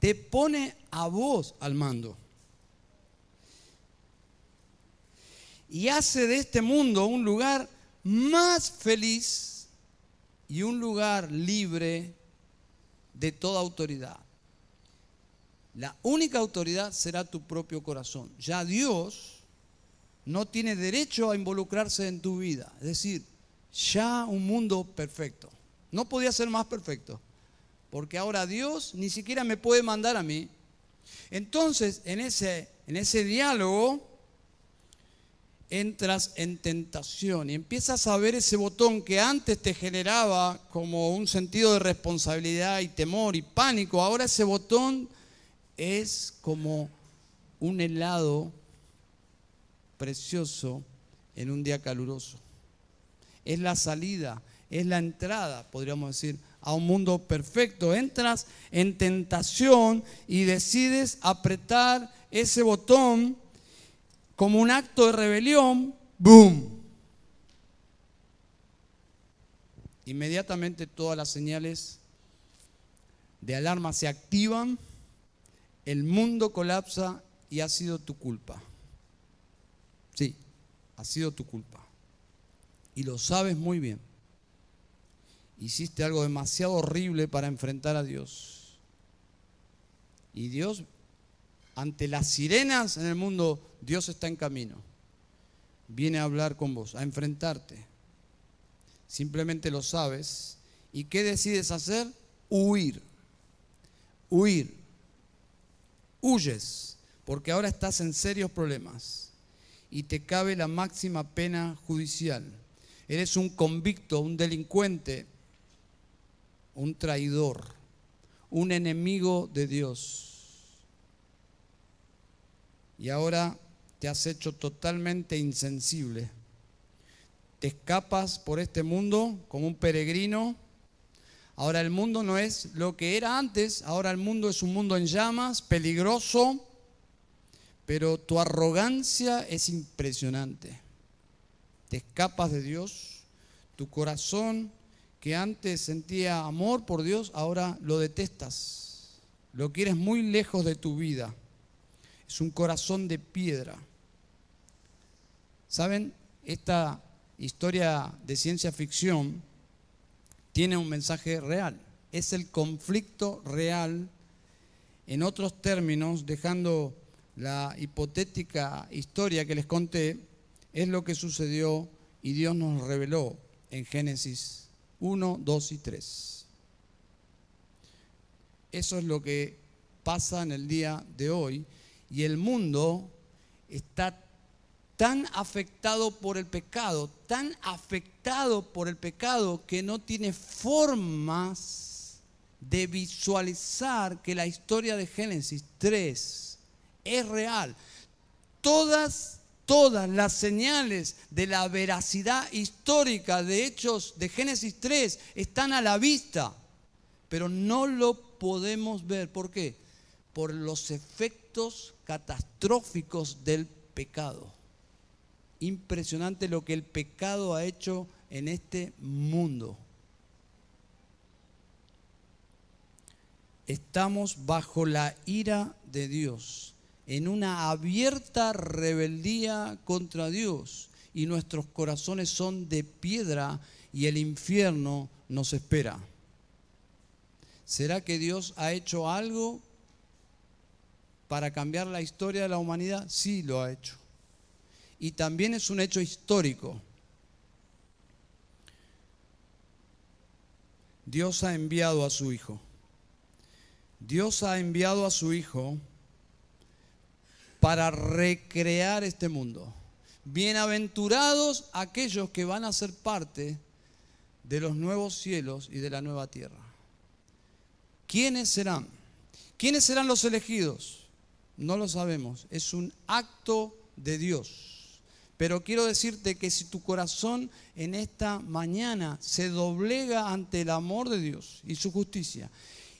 te pone a vos al mando. Y hace de este mundo un lugar más feliz y un lugar libre de toda autoridad. La única autoridad será tu propio corazón. Ya Dios no tiene derecho a involucrarse en tu vida. Es decir, ya un mundo perfecto. No podía ser más perfecto porque ahora Dios ni siquiera me puede mandar a mí. Entonces, en ese, en ese diálogo, entras en tentación y empiezas a ver ese botón que antes te generaba como un sentido de responsabilidad y temor y pánico, ahora ese botón es como un helado precioso en un día caluroso. Es la salida, es la entrada, podríamos decir, a un mundo perfecto. Entras en tentación y decides apretar ese botón como un acto de rebelión. ¡Boom! Inmediatamente todas las señales de alarma se activan, el mundo colapsa y ha sido tu culpa. Sí, ha sido tu culpa. Y lo sabes muy bien hiciste algo demasiado horrible para enfrentar a Dios. Y Dios, ante las sirenas en el mundo, Dios está en camino. Viene a hablar con vos, a enfrentarte. Simplemente lo sabes. ¿Y qué decides hacer? Huir. Huir. Huyes, porque ahora estás en serios problemas y te cabe la máxima pena judicial. Eres un convicto, un delincuente, un traidor, un enemigo de Dios. Y ahora te has hecho totalmente insensible. Te escapas por este mundo como un peregrino. Ahora el mundo no es lo que era antes, ahora el mundo es un mundo en llamas, peligroso, pero tu arrogancia es impresionante. Te escapas de Dios, tu corazón que antes sentía amor por Dios, ahora lo detestas. Lo quieres muy lejos de tu vida. Es un corazón de piedra. ¿Saben? Esta historia de ciencia ficción tiene un mensaje real. Es el conflicto real, en otros términos, dejando la hipotética historia que les conté, es lo que sucedió y Dios nos reveló en Génesis 1, 2 y 3. Eso es lo que pasa en el día de hoy y el mundo está tan afectado por el pecado, tan afectado por el pecado que no tiene formas de visualizar que la historia de Génesis 3 es real. Todas todas las señales de la veracidad histórica de Hechos de Génesis 3 están a la vista, pero no lo podemos ver. ¿Por qué? Por los efectos catastróficos del pecado. Impresionante lo que el pecado ha hecho en este mundo. estamos bajo la ira de Dios, en una abierta rebeldía contra Dios, y nuestros corazones son de piedra y el infierno nos espera. ¿Será que Dios ha hecho algo para cambiar la historia de la humanidad? Sí, lo ha hecho. Y también es un hecho histórico. Dios ha enviado a su Hijo. Dios ha enviado a su Hijo para recrear este mundo. Bienaventurados aquellos que van a ser parte de los nuevos cielos y de la nueva tierra. ¿Quiénes serán? ¿Quiénes serán los elegidos? No lo sabemos. Es un acto de Dios. Pero quiero decirte que si tu corazón en esta mañana se doblega ante el amor de Dios y su justicia,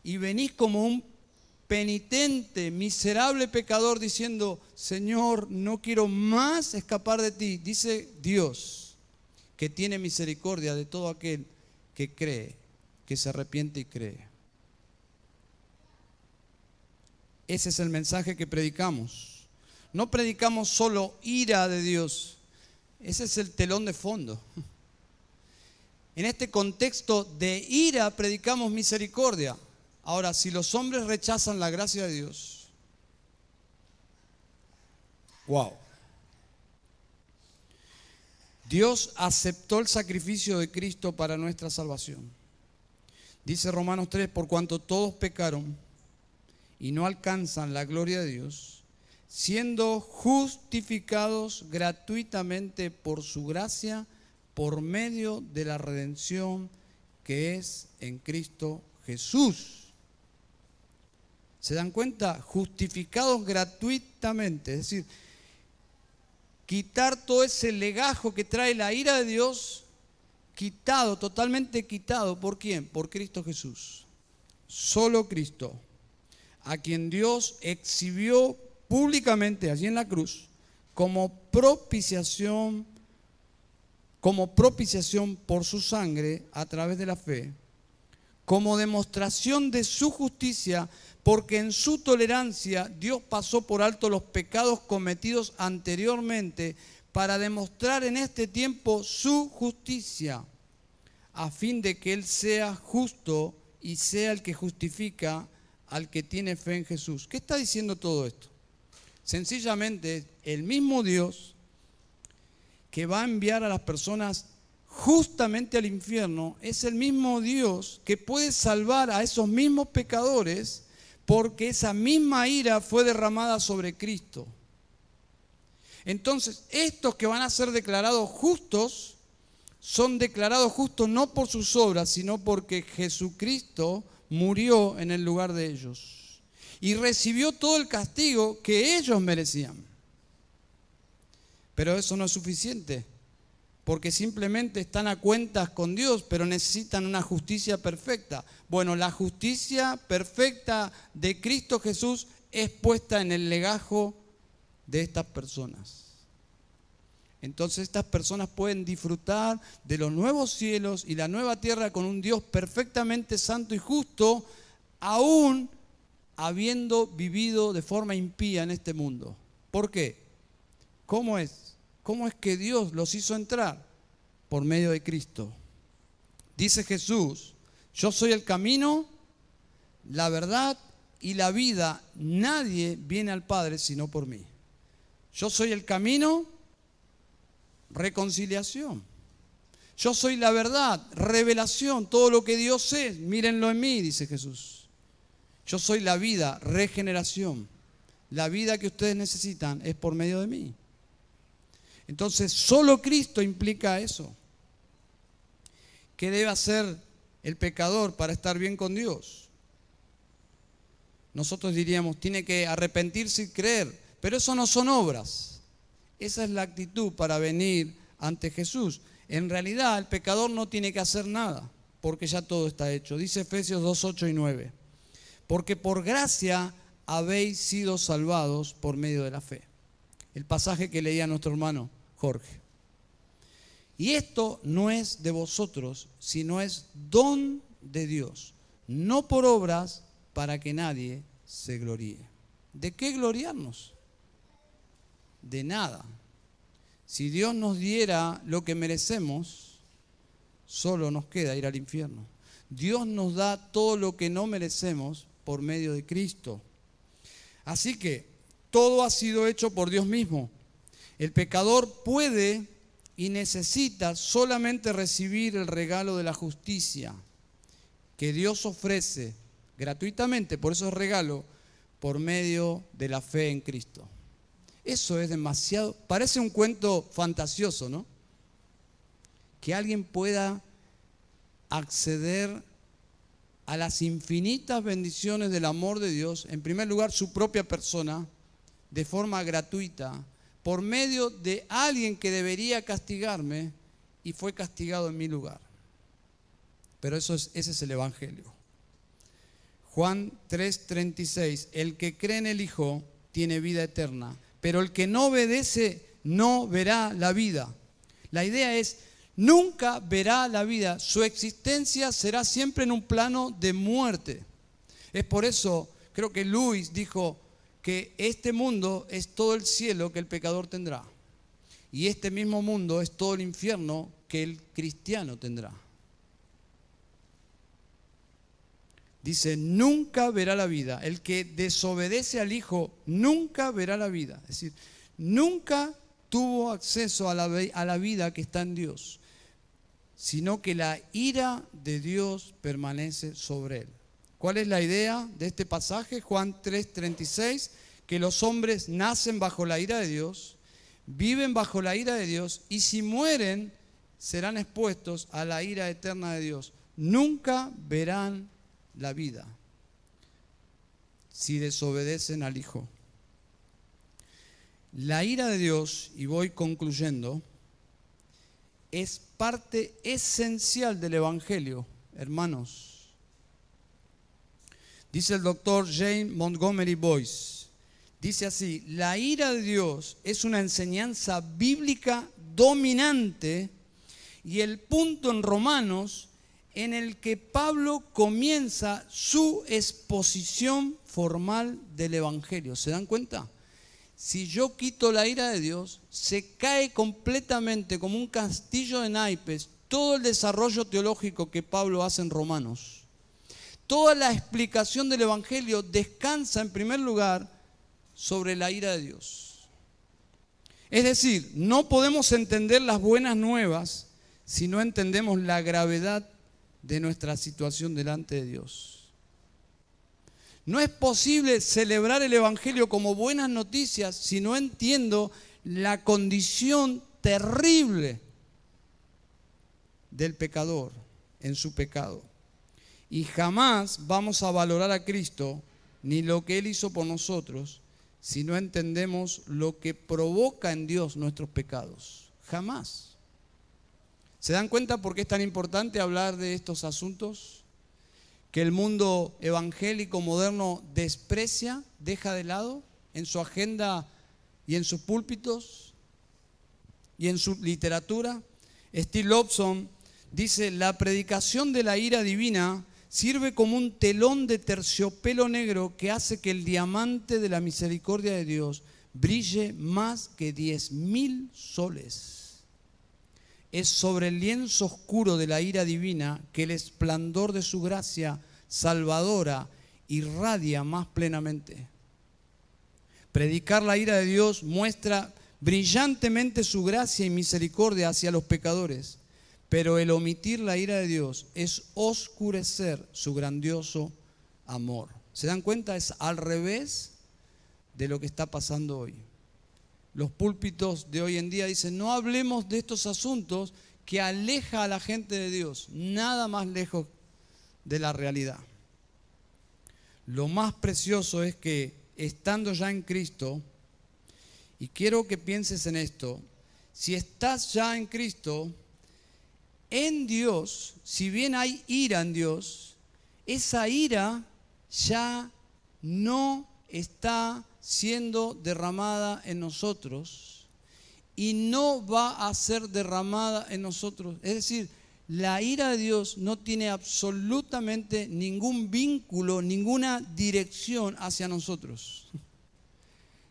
y venís como un penitente, miserable pecador, diciendo, Señor, no quiero más escapar de ti, dice Dios, que tiene misericordia de todo aquel que cree, que se arrepiente y cree. Ese es el mensaje que predicamos. No predicamos solo ira de Dios. Ese es el telón de fondo. En este contexto de ira predicamos misericordia. Ahora, si los hombres rechazan la gracia de Dios, wow. Dios aceptó el sacrificio de Cristo para nuestra salvación. Dice Romanos 3, por cuanto todos pecaron y no alcanzan la gloria de Dios, siendo justificados gratuitamente por su gracia, por medio de la redención que es en Cristo Jesús. ¿Se dan cuenta? Justificados gratuitamente, es decir, quitar todo ese legajo que trae la ira de Dios, quitado, totalmente quitado. ¿Por quién? Por Cristo Jesús. Solo Cristo, a quien Dios exhibió públicamente allí en la cruz como propiciación como propiciación por su sangre a través de la fe, como demostración de su justicia, porque en su tolerancia Dios pasó por alto los pecados cometidos anteriormente para demostrar en este tiempo su justicia, a fin de que Él sea justo y sea el que justifica al que tiene fe en Jesús. ¿Qué está diciendo todo esto? Sencillamente, el mismo Dios que va a enviar a las personas justamente al infierno es el mismo Dios que puede salvar a esos mismos pecadores porque esa misma ira fue derramada sobre Cristo. Entonces, estos que van a ser declarados justos son declarados justos no por sus obras, sino porque Jesucristo murió en el lugar de ellos y recibió todo el castigo que ellos merecían. Pero eso no es suficiente, porque simplemente están a cuentas con Dios, pero necesitan una justicia perfecta. Bueno, la justicia perfecta de Cristo Jesús es puesta en el legajo de estas personas. Entonces estas personas pueden disfrutar de los nuevos cielos y la nueva tierra con un Dios perfectamente santo y justo, aún habiendo vivido de forma impía en este mundo. ¿Por qué? ¿Cómo es? ¿Cómo es que Dios los hizo entrar? Por medio de Cristo. Dice Jesús, yo soy el camino, la verdad y la vida. Nadie viene al Padre sino por mí. Yo soy el camino, reconciliación. Yo soy la verdad, revelación, todo lo que Dios es. Mírenlo en mí, dice Jesús. Yo soy la vida, regeneración. La vida que ustedes necesitan es por medio de mí. Entonces, solo Cristo implica eso. ¿Qué debe hacer el pecador para estar bien con Dios? Nosotros diríamos, tiene que arrepentirse y creer, pero eso no son obras. Esa es la actitud para venir ante Jesús. En realidad, el pecador no tiene que hacer nada, porque ya todo está hecho. Dice Efesios 2, 8 y 9 porque por gracia habéis sido salvados por medio de la fe. El pasaje que leía nuestro hermano Jorge. Y esto no es de vosotros, sino es don de Dios, no por obras para que nadie se gloríe. ¿De qué gloriarnos? De nada. Si Dios nos diera lo que merecemos, solo nos queda ir al infierno. Dios nos da todo lo que no merecemos por medio de Cristo. Así que todo ha sido hecho por Dios mismo. El pecador puede y necesita solamente recibir el regalo de la justicia que Dios ofrece gratuitamente, por eso es regalo, por medio de la fe en Cristo. Eso es demasiado, parece un cuento fantasioso, ¿no? Que alguien pueda acceder a las infinitas bendiciones del amor de Dios, en primer lugar su propia persona, de forma gratuita, por medio de alguien que debería castigarme y fue castigado en mi lugar. Pero eso es, ese es el Evangelio. Juan 3:36, el que cree en el Hijo tiene vida eterna, pero el que no obedece no verá la vida. La idea es, nunca verá la vida, su existencia será siempre en un plano de muerte. Es por eso, creo que Luis dijo que este mundo es todo el cielo que el pecador tendrá. Y este mismo mundo es todo el infierno que el cristiano tendrá. Dice, nunca verá la vida. El que desobedece al Hijo nunca verá la vida. Es decir, nunca tuvo acceso a la, a la vida que está en Dios, sino que la ira de Dios permanece sobre él. ¿Cuál es la idea de este pasaje? Juan 3:36, que los hombres nacen bajo la ira de Dios, viven bajo la ira de Dios y si mueren serán expuestos a la ira eterna de Dios. Nunca verán la vida si desobedecen al Hijo. La ira de Dios, y voy concluyendo, es parte esencial del Evangelio, hermanos. Dice el doctor James Montgomery Boyce, dice así, la ira de Dios es una enseñanza bíblica dominante y el punto en Romanos en el que Pablo comienza su exposición formal del Evangelio. ¿Se dan cuenta? Si yo quito la ira de Dios, se cae completamente como un castillo de naipes todo el desarrollo teológico que Pablo hace en Romanos. Toda la explicación del Evangelio descansa en primer lugar sobre la ira de Dios. Es decir, no podemos entender las buenas nuevas si no entendemos la gravedad de nuestra situación delante de Dios. No es posible celebrar el Evangelio como buenas noticias si no entiendo la condición terrible del pecador en su pecado. Y jamás vamos a valorar a Cristo ni lo que Él hizo por nosotros si no entendemos lo que provoca en Dios nuestros pecados. Jamás. ¿Se dan cuenta por qué es tan importante hablar de estos asuntos? Que el mundo evangélico moderno desprecia, deja de lado en su agenda y en sus púlpitos y en su literatura. Steve Lobson dice, la predicación de la ira divina sirve como un telón de terciopelo negro que hace que el diamante de la misericordia de Dios brille más que diez mil soles es sobre el lienzo oscuro de la ira divina que el esplendor de su gracia salvadora irradia más plenamente. Predicar la ira de Dios muestra brillantemente su gracia y misericordia hacia los pecadores, pero el omitir la ira de Dios es oscurecer su grandioso amor. ¿Se dan cuenta? Es al revés de lo que está pasando hoy los púlpitos de hoy en día dicen, no hablemos de estos asuntos que aleja a la gente de Dios, nada más lejos de la realidad. Lo más precioso es que estando ya en Cristo, y quiero que pienses en esto, si estás ya en Cristo, en Dios, si bien hay ira en Dios, esa ira ya no está siendo derramada en nosotros y no va a ser derramada en nosotros. Es decir, la ira de Dios no tiene absolutamente ningún vínculo, ninguna dirección hacia nosotros.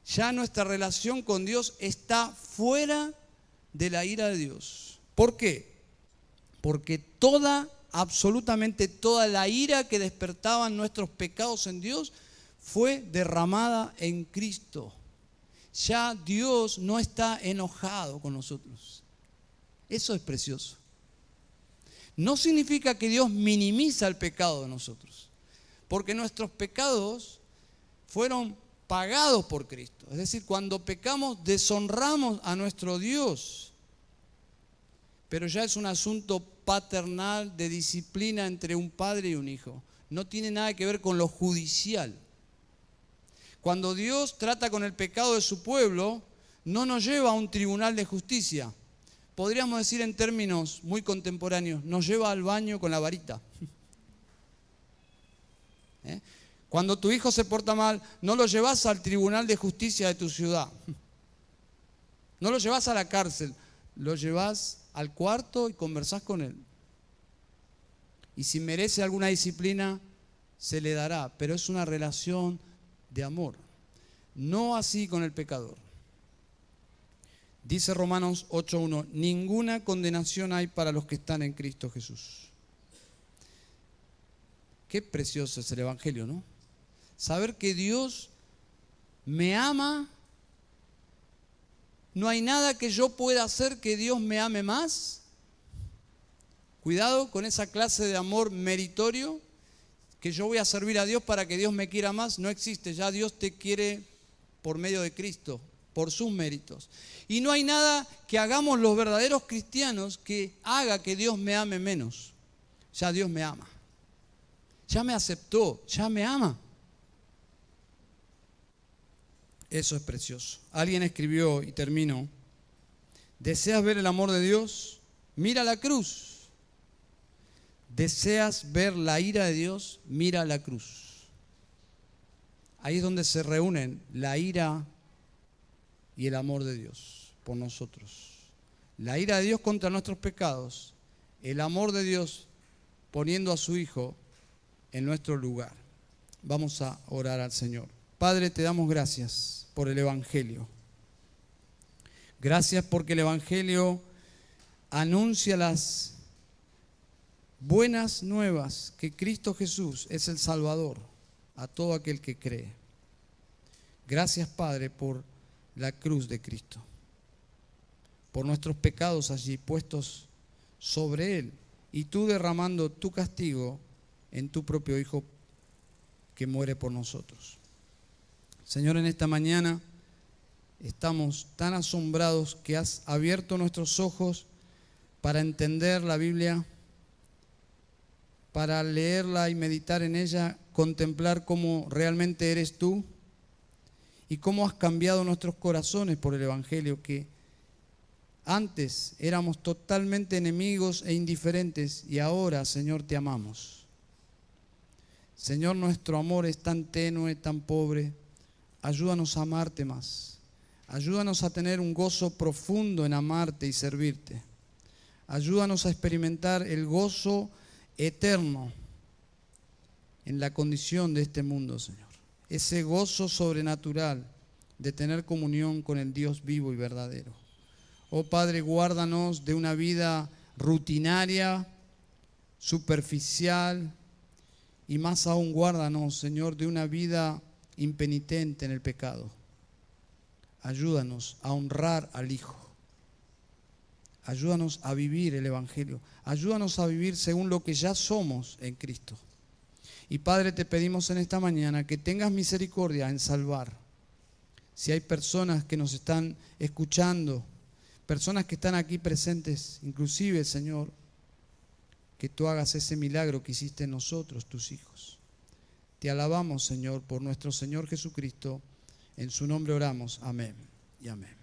Ya nuestra relación con Dios está fuera de la ira de Dios. ¿Por qué? Porque toda, absolutamente toda la ira que despertaban nuestros pecados en Dios fue derramada en Cristo. Ya Dios no está enojado con nosotros. Eso es precioso no significa que Dios minimiza el pecado de nosotros, porque nuestros pecados fueron pagados por Cristo. Es decir, cuando pecamos deshonramos a nuestro Dios, pero ya es un asunto paternal de disciplina entre un padre y un hijo. No tiene nada que ver con lo judicial. Cuando Dios trata con el pecado de su pueblo, no nos lleva a un tribunal de justicia, podríamos decir en términos muy contemporáneos, nos lleva al baño con la varita. ¿Eh? Cuando tu hijo se porta mal, no lo llevas al tribunal de justicia de tu ciudad. No lo llevas a la cárcel, lo llevas al cuarto y conversás con él. Y si merece alguna disciplina, se le dará, pero es una relación de amor. No así con el pecador. Dice Romanos 8.1, ninguna condenación hay para los que están en Cristo Jesús. Qué precioso es el Evangelio, ¿no? Saber que Dios me ama. No hay nada que yo pueda hacer que Dios me ame más. Cuidado con esa clase de amor meritorio, que yo voy a servir a Dios para que Dios me quiera más. No existe, ya Dios te quiere por medio de Cristo por sus méritos. Y no hay nada que hagamos los verdaderos cristianos que haga que Dios me ame menos. Ya Dios me ama. Ya me aceptó, ya me ama. Eso es precioso. Alguien escribió, y termino, ¿deseas ver el amor de Dios? Mira la cruz. ¿Deseas ver la ira de Dios? Mira la cruz. Ahí es donde se reúnen la ira y el amor de Dios por nosotros. La ira de Dios contra nuestros pecados, el amor de Dios poniendo a su Hijo en nuestro lugar. Vamos a orar al Señor. Padre, te damos gracias por el Evangelio. Gracias porque el Evangelio anuncia las buenas nuevas que Cristo Jesús es el Salvador a todo aquel que cree. Gracias, Padre, por la cruz de Cristo, por nuestros pecados allí puestos sobre Él, y tú derramando tu castigo en tu propio Hijo que muere por nosotros. Señor, en esta mañana estamos tan asombrados que has abierto nuestros ojos para entender la Biblia, para leerla y meditar en ella, contemplar cómo realmente eres tú y cómo has cambiado nuestros corazones por el Evangelio, que antes éramos totalmente enemigos e indiferentes y ahora, Señor, te amamos. Señor, nuestro amor es tan tenue, tan pobre. Ayúdanos a amarte más. Ayúdanos a tener un gozo profundo en amarte y servirte. Ayúdanos a experimentar el gozo eterno en la condición de este mundo, Señor ese gozo sobrenatural de tener comunión con el Dios vivo y verdadero. Oh Padre, guárdanos de una vida rutinaria, superficial, y más aún guárdanos, Señor, de una vida impenitente en el pecado. Ayúdanos a honrar al Hijo. Ayúdanos a vivir el Evangelio. Ayúdanos a vivir según lo que ya somos en Cristo. Y Padre, te pedimos en esta mañana que tengas misericordia en salvar. Si hay personas que nos están escuchando, personas que están aquí presentes, inclusive, Señor, que tú hagas ese milagro que hiciste en nosotros, tus hijos. Te alabamos, Señor, por nuestro Señor Jesucristo. En su nombre oramos. Amén y amén.